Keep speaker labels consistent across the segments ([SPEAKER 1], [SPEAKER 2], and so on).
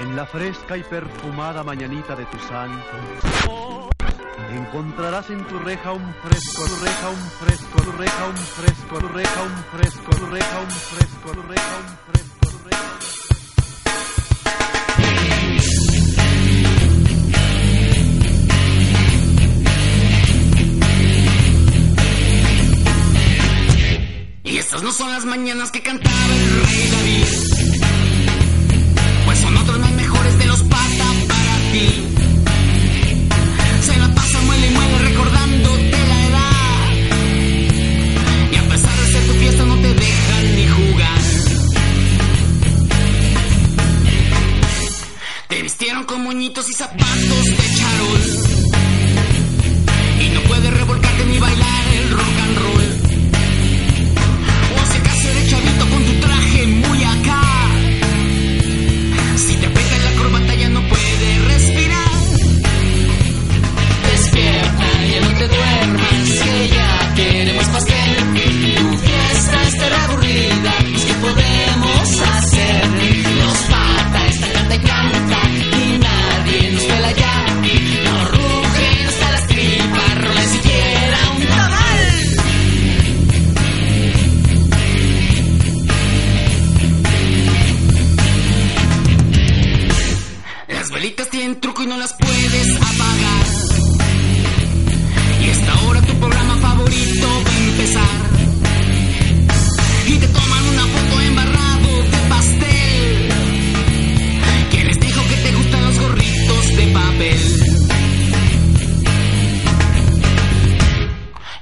[SPEAKER 1] En la fresca y perfumada mañanita de tu santo, encontrarás en tu reja un fresco, reja un fresco, reja un fresco, reja un fresco, reja un fresco, reja un fresco, reja un fresco.
[SPEAKER 2] Y estas no son las mañanas que cantaba el rey David. Con moñitos y zapatos de charol. Y no puedes revolcarte velitas tienen truco y no las puedes apagar. Y esta hora tu programa favorito va a empezar. Y te toman una foto embarrado de pastel. ¿Quién les dijo que te gustan los gorritos de papel?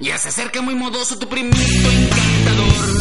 [SPEAKER 2] Ya se acerca muy modoso tu primito encantador.